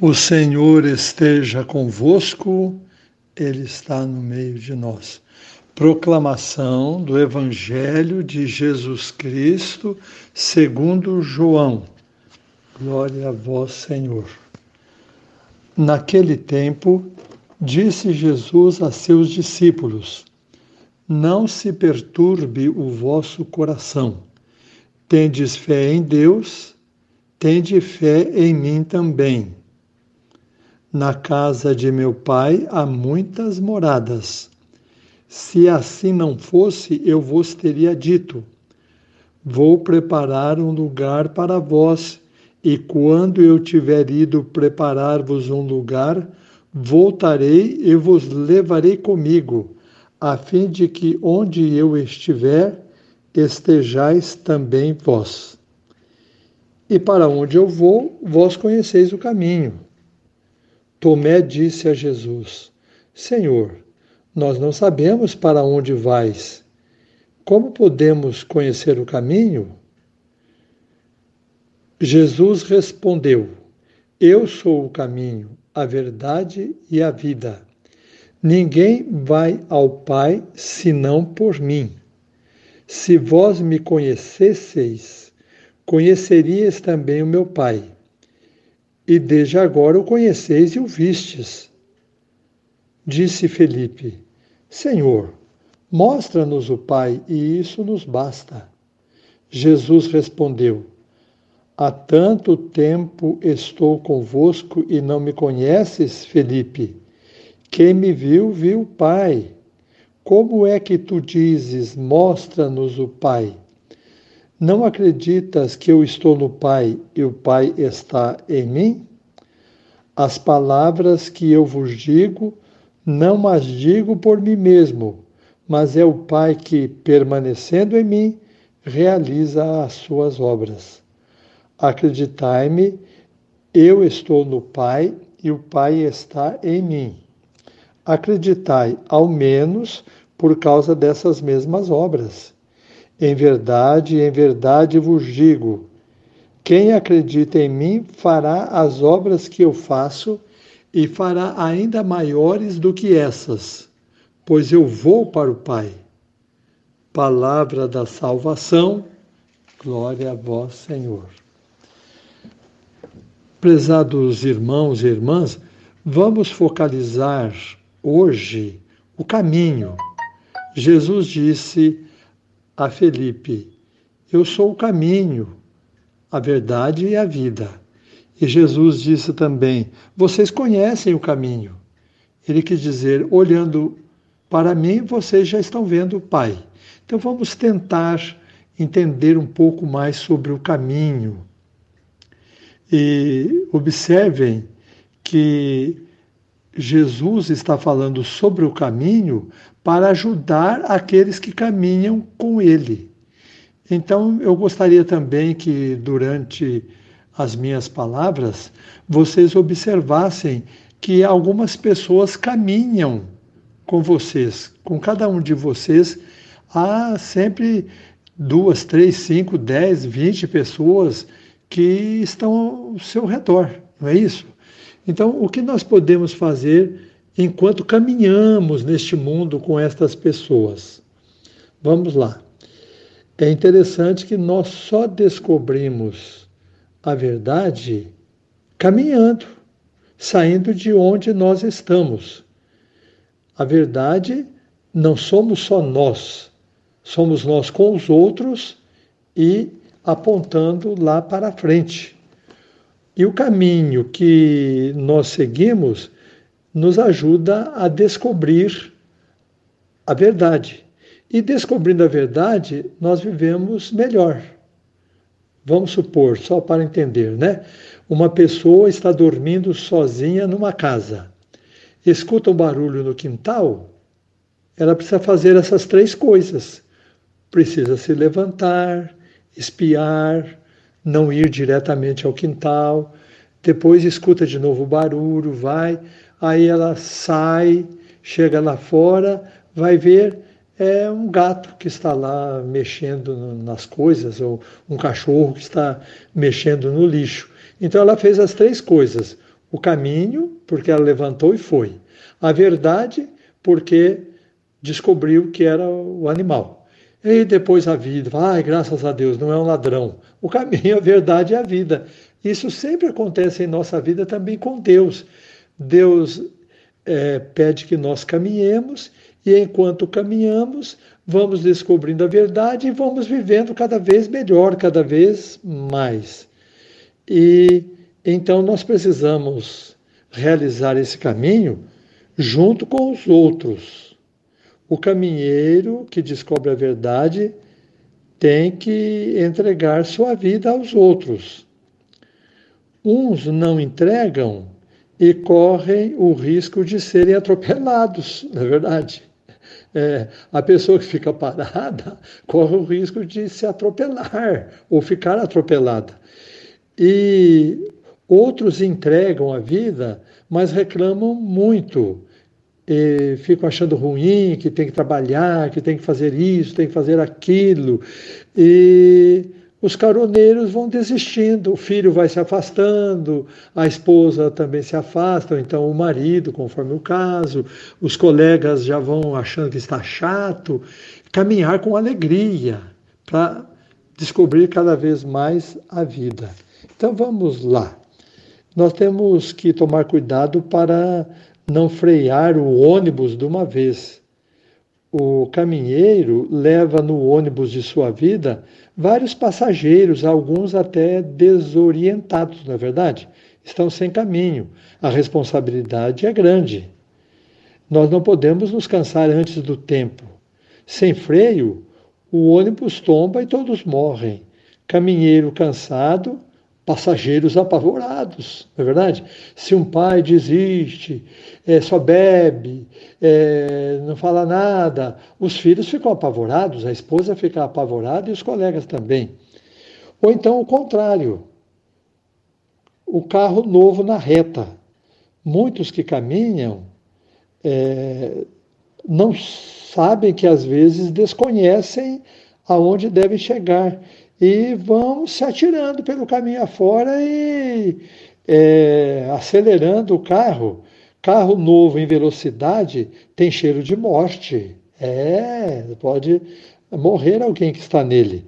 O Senhor esteja convosco, Ele está no meio de nós. Proclamação do Evangelho de Jesus Cristo, segundo João. Glória a vós, Senhor. Naquele tempo, disse Jesus a seus discípulos: Não se perturbe o vosso coração. Tendes fé em Deus, tende fé em mim também. Na casa de meu pai há muitas moradas. Se assim não fosse, eu vos teria dito: Vou preparar um lugar para vós, e quando eu tiver ido preparar-vos um lugar, voltarei e vos levarei comigo, a fim de que onde eu estiver, estejais também vós. E para onde eu vou, vós conheceis o caminho. Tomé disse a Jesus: Senhor, nós não sabemos para onde vais. Como podemos conhecer o caminho? Jesus respondeu: Eu sou o caminho, a verdade e a vida. Ninguém vai ao Pai senão por mim. Se vós me conhecesseis, conhecerias também o meu Pai e desde agora o conheceis e o vistes. Disse Felipe: Senhor, mostra-nos o Pai, e isso nos basta. Jesus respondeu: Há tanto tempo estou convosco e não me conheces, Felipe. Quem me viu, viu o Pai. Como é que tu dizes, mostra-nos o Pai? Não acreditas que eu estou no Pai e o Pai está em mim? As palavras que eu vos digo, não as digo por mim mesmo, mas é o Pai que, permanecendo em mim, realiza as suas obras. Acreditai-me, eu estou no Pai e o Pai está em mim. Acreditai, ao menos, por causa dessas mesmas obras. Em verdade, em verdade vos digo: quem acredita em mim fará as obras que eu faço e fará ainda maiores do que essas, pois eu vou para o Pai. Palavra da salvação, glória a vós, Senhor. Prezados irmãos e irmãs, vamos focalizar hoje o caminho. Jesus disse a Felipe: Eu sou o caminho, a verdade e a vida. E Jesus disse também: Vocês conhecem o caminho. Ele quis dizer: olhando para mim, vocês já estão vendo o Pai. Então vamos tentar entender um pouco mais sobre o caminho. E observem que Jesus está falando sobre o caminho para ajudar aqueles que caminham com ele. Então, eu gostaria também que durante as minhas palavras vocês observassem que algumas pessoas caminham com vocês, com cada um de vocês, há sempre duas, três, cinco, dez, vinte pessoas que estão ao seu redor, não é isso? Então, o que nós podemos fazer enquanto caminhamos neste mundo com estas pessoas? Vamos lá. É interessante que nós só descobrimos a verdade caminhando, saindo de onde nós estamos. A verdade não somos só nós, somos nós com os outros e apontando lá para frente. E o caminho que nós seguimos nos ajuda a descobrir a verdade. E descobrindo a verdade, nós vivemos melhor. Vamos supor, só para entender, né? Uma pessoa está dormindo sozinha numa casa. Escuta um barulho no quintal, ela precisa fazer essas três coisas. Precisa se levantar, espiar, não ir diretamente ao quintal, depois escuta de novo o barulho, vai, aí ela sai, chega lá fora, vai ver é um gato que está lá mexendo nas coisas, ou um cachorro que está mexendo no lixo. Então ela fez as três coisas: O caminho, porque ela levantou e foi. A verdade, porque descobriu que era o animal. E depois a vida, ai, graças a Deus, não é um ladrão. O caminho, a verdade é a vida. Isso sempre acontece em nossa vida também com Deus. Deus é, pede que nós caminhemos e enquanto caminhamos, vamos descobrindo a verdade e vamos vivendo cada vez melhor, cada vez mais. E então nós precisamos realizar esse caminho junto com os outros o caminheiro que descobre a verdade tem que entregar sua vida aos outros. Uns não entregam e correm o risco de serem atropelados, na é verdade. É, a pessoa que fica parada corre o risco de se atropelar ou ficar atropelada. E outros entregam a vida, mas reclamam muito e ficam achando ruim, que tem que trabalhar, que tem que fazer isso, tem que fazer aquilo. E os caroneiros vão desistindo, o filho vai se afastando, a esposa também se afasta, então o marido, conforme o caso, os colegas já vão achando que está chato. Caminhar com alegria para descobrir cada vez mais a vida. Então vamos lá. Nós temos que tomar cuidado para não frear o ônibus de uma vez. O caminheiro leva no ônibus de sua vida vários passageiros, alguns até desorientados, na é verdade, estão sem caminho. A responsabilidade é grande. Nós não podemos nos cansar antes do tempo. Sem freio, o ônibus tomba e todos morrem. Caminheiro cansado passageiros apavorados, não é verdade? Se um pai desiste, é, só bebe, é, não fala nada, os filhos ficam apavorados, a esposa fica apavorada e os colegas também. Ou então o contrário, o carro novo na reta. Muitos que caminham é, não sabem que às vezes desconhecem aonde devem chegar e vão se atirando pelo caminho afora e é, acelerando o carro. Carro novo em velocidade tem cheiro de morte. É, pode morrer alguém que está nele.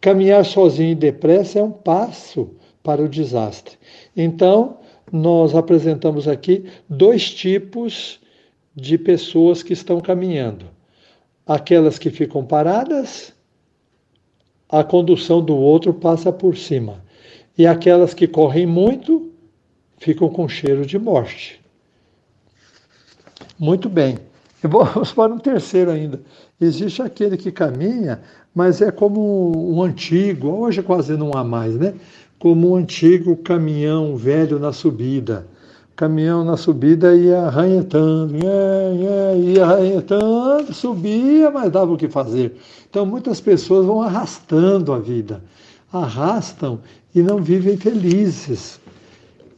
Caminhar sozinho e depressa é um passo para o desastre. Então, nós apresentamos aqui dois tipos de pessoas que estão caminhando: aquelas que ficam paradas a condução do outro passa por cima. E aquelas que correm muito ficam com cheiro de morte. Muito bem. Vamos para um terceiro ainda. Existe aquele que caminha, mas é como um antigo, hoje quase não há mais, né? Como um antigo caminhão velho na subida caminhão na subida ia arranhetando, ia, ia, ia subia, mas dava o que fazer. Então muitas pessoas vão arrastando a vida, arrastam e não vivem felizes.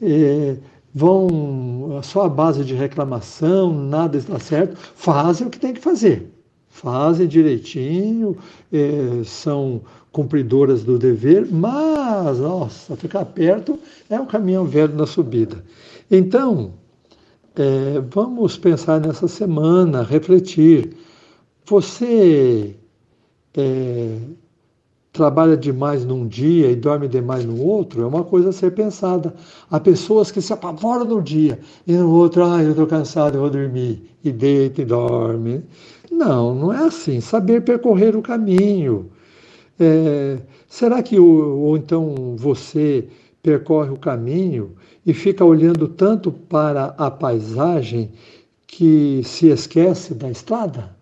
É, vão só à base de reclamação, nada está certo, fazem o que tem que fazer. Fazem direitinho, é, são cumpridoras do dever, mas, nossa, ficar perto é um caminhão velho na subida. Então, é, vamos pensar nessa semana, refletir. Você é, trabalha demais num dia e dorme demais no outro? É uma coisa a ser pensada. Há pessoas que se apavoram no dia e no outro, ah, eu estou cansado, eu vou dormir. E deita e dorme. Não, não é assim. Saber percorrer o caminho. É, será que, ou, ou então, você percorre o caminho e fica olhando tanto para a paisagem que se esquece da estrada?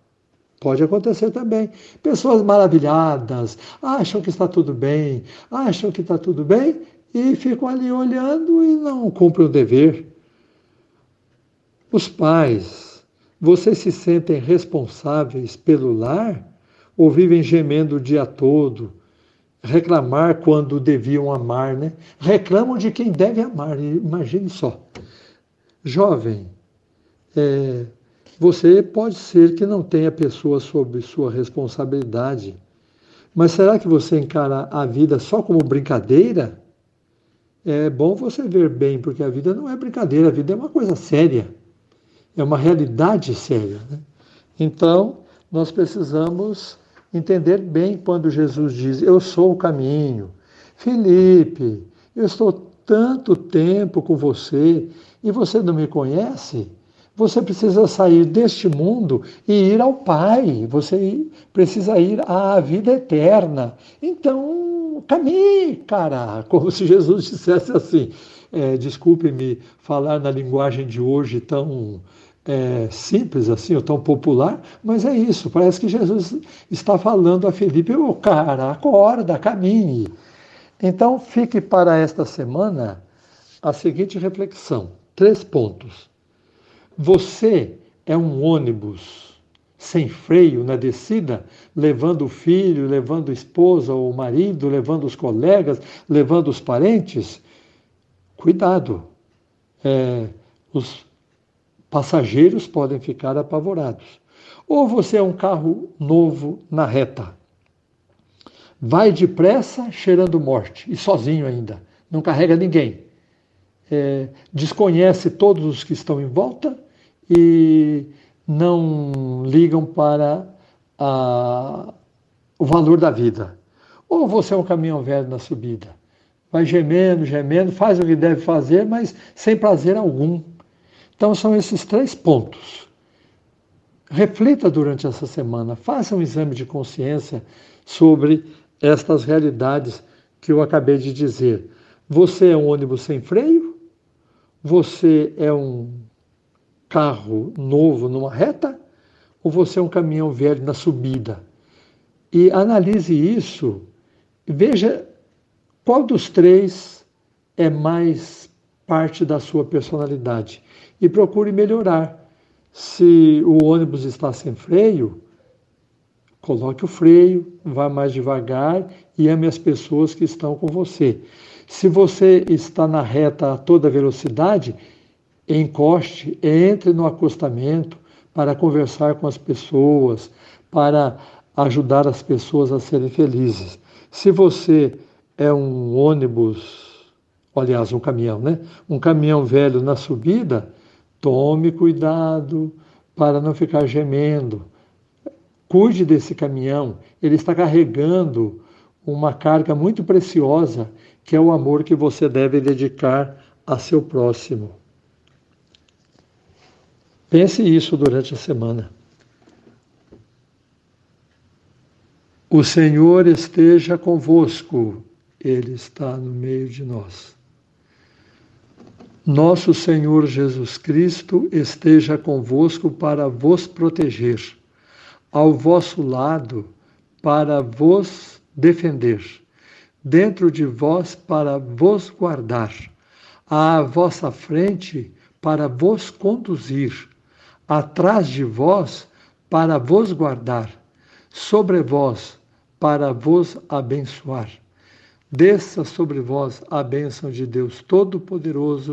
Pode acontecer também. Pessoas maravilhadas, acham que está tudo bem, acham que está tudo bem e ficam ali olhando e não cumprem o dever. Os pais, vocês se sentem responsáveis pelo lar ou vivem gemendo o dia todo, reclamar quando deviam amar, né? Reclamam de quem deve amar, imagine só. Jovem, é, você pode ser que não tenha pessoas sob sua responsabilidade, mas será que você encara a vida só como brincadeira? é bom você ver bem, porque a vida não é brincadeira, a vida é uma coisa séria, é uma realidade séria. Né? Então, nós precisamos entender bem quando Jesus diz: Eu sou o caminho. Felipe, eu estou tanto tempo com você e você não me conhece? Você precisa sair deste mundo e ir ao Pai. Você precisa ir à vida eterna. Então, caminhe, cara. Como se Jesus dissesse assim. É, Desculpe-me falar na linguagem de hoje tão é, simples assim, ou tão popular, mas é isso. Parece que Jesus está falando a Felipe: Ô, oh, cara, acorda, caminhe. Então, fique para esta semana a seguinte reflexão: três pontos. Você é um ônibus sem freio na descida, levando o filho, levando a esposa ou o marido, levando os colegas, levando os parentes? Cuidado. É, os passageiros podem ficar apavorados. Ou você é um carro novo na reta. Vai depressa, cheirando morte, e sozinho ainda. Não carrega ninguém. É, desconhece todos os que estão em volta e não ligam para a, o valor da vida. Ou você é um caminhão velho na subida, vai gemendo, gemendo, faz o que deve fazer, mas sem prazer algum. Então são esses três pontos. Reflita durante essa semana, faça um exame de consciência sobre estas realidades que eu acabei de dizer. Você é um ônibus sem freio? Você é um carro novo numa reta ou você é um caminhão velho na subida? E analise isso, veja qual dos três é mais parte da sua personalidade e procure melhorar. Se o ônibus está sem freio, coloque o freio, vá mais devagar e ame as pessoas que estão com você. Se você está na reta a toda velocidade, encoste, entre no acostamento para conversar com as pessoas, para ajudar as pessoas a serem felizes. Se você é um ônibus, aliás, um caminhão, né? Um caminhão velho na subida, tome cuidado para não ficar gemendo. Cuide desse caminhão, ele está carregando uma carga muito preciosa, que é o amor que você deve dedicar a seu próximo. Pense isso durante a semana. O Senhor esteja convosco, Ele está no meio de nós. Nosso Senhor Jesus Cristo esteja convosco para vos proteger, ao vosso lado para vos defender, dentro de vós para vos guardar, à vossa frente para vos conduzir atrás de vós para vos guardar, sobre vós para vos abençoar. Desça sobre vós a bênção de Deus Todo-Poderoso,